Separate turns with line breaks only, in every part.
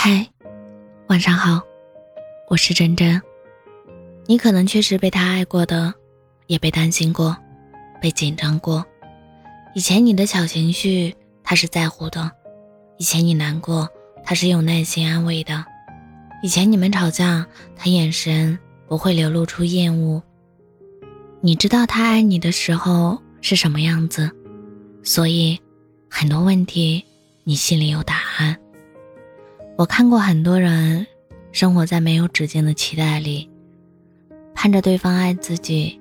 嗨，晚上好，我是真真。你可能确实被他爱过的，也被担心过，被紧张过。以前你的小情绪，他是在乎的；以前你难过，他是有耐心安慰的；以前你们吵架，他眼神不会流露出厌恶。你知道他爱你的时候是什么样子，所以很多问题你心里有答案。我看过很多人生活在没有止境的期待里，盼着对方爱自己，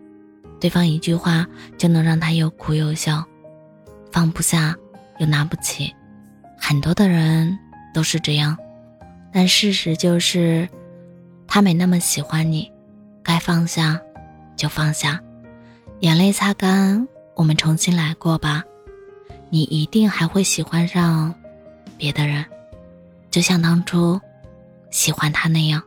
对方一句话就能让他又哭又笑，放不下又拿不起。很多的人都是这样，但事实就是，他没那么喜欢你，该放下就放下，眼泪擦干，我们重新来过吧。你一定还会喜欢上别的人。就像当初喜欢他那样。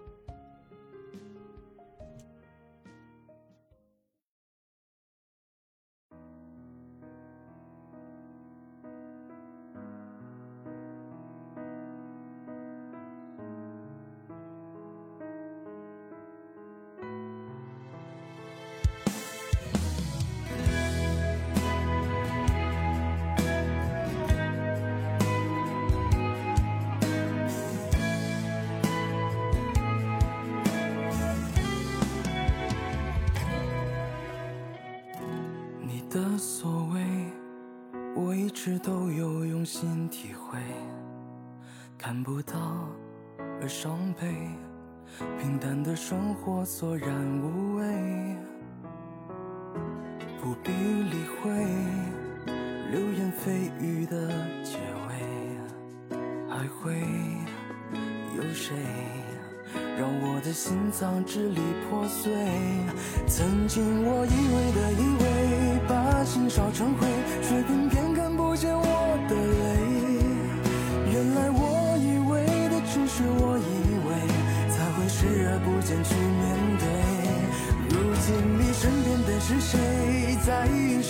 的所谓，我一直都有用心体会，看不到而伤悲，平淡的生活索然无味，不必理会流言蜚语的结尾，还会有谁让我的心脏支离破碎？曾经我以为的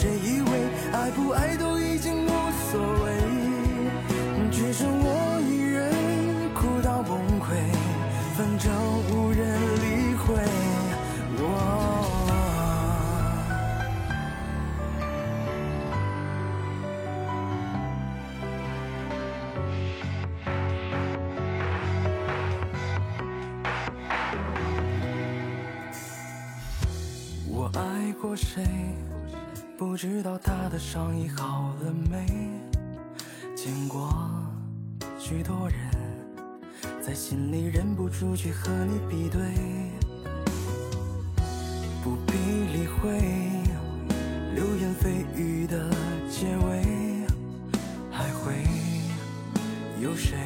谁？以为爱不爱都已经无所谓，只剩我一人哭到崩溃，反正无人理会。我爱过谁？不知道他的伤已好了没？见过许多人，在心里忍不住去和你比对。不必理会流言蜚语的结尾，还会有谁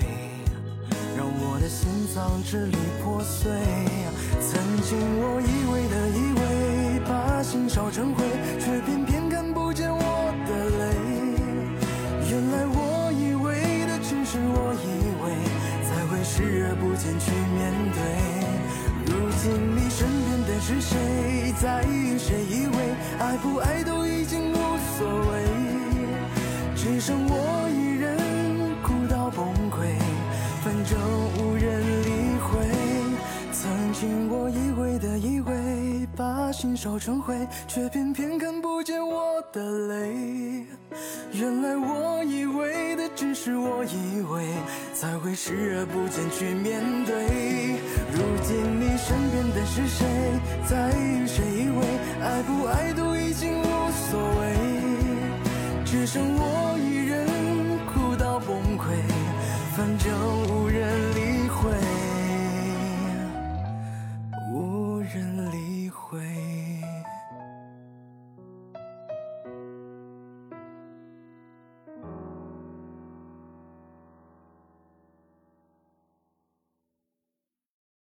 让我的心脏支离破碎？曾经我以为的以为。把心烧成灰，对。如今你身边的是谁？在意谁？以为爱不爱都已经无所谓，只剩我一人哭到崩溃，反正无人理会。曾经我以为的以为。把心烧成灰，却偏偏看不见我的泪。原来我以为的只是我以为，才会视而不见去面对。如今你身边的是谁？在与谁？依偎爱不爱都已经无所谓，只剩我。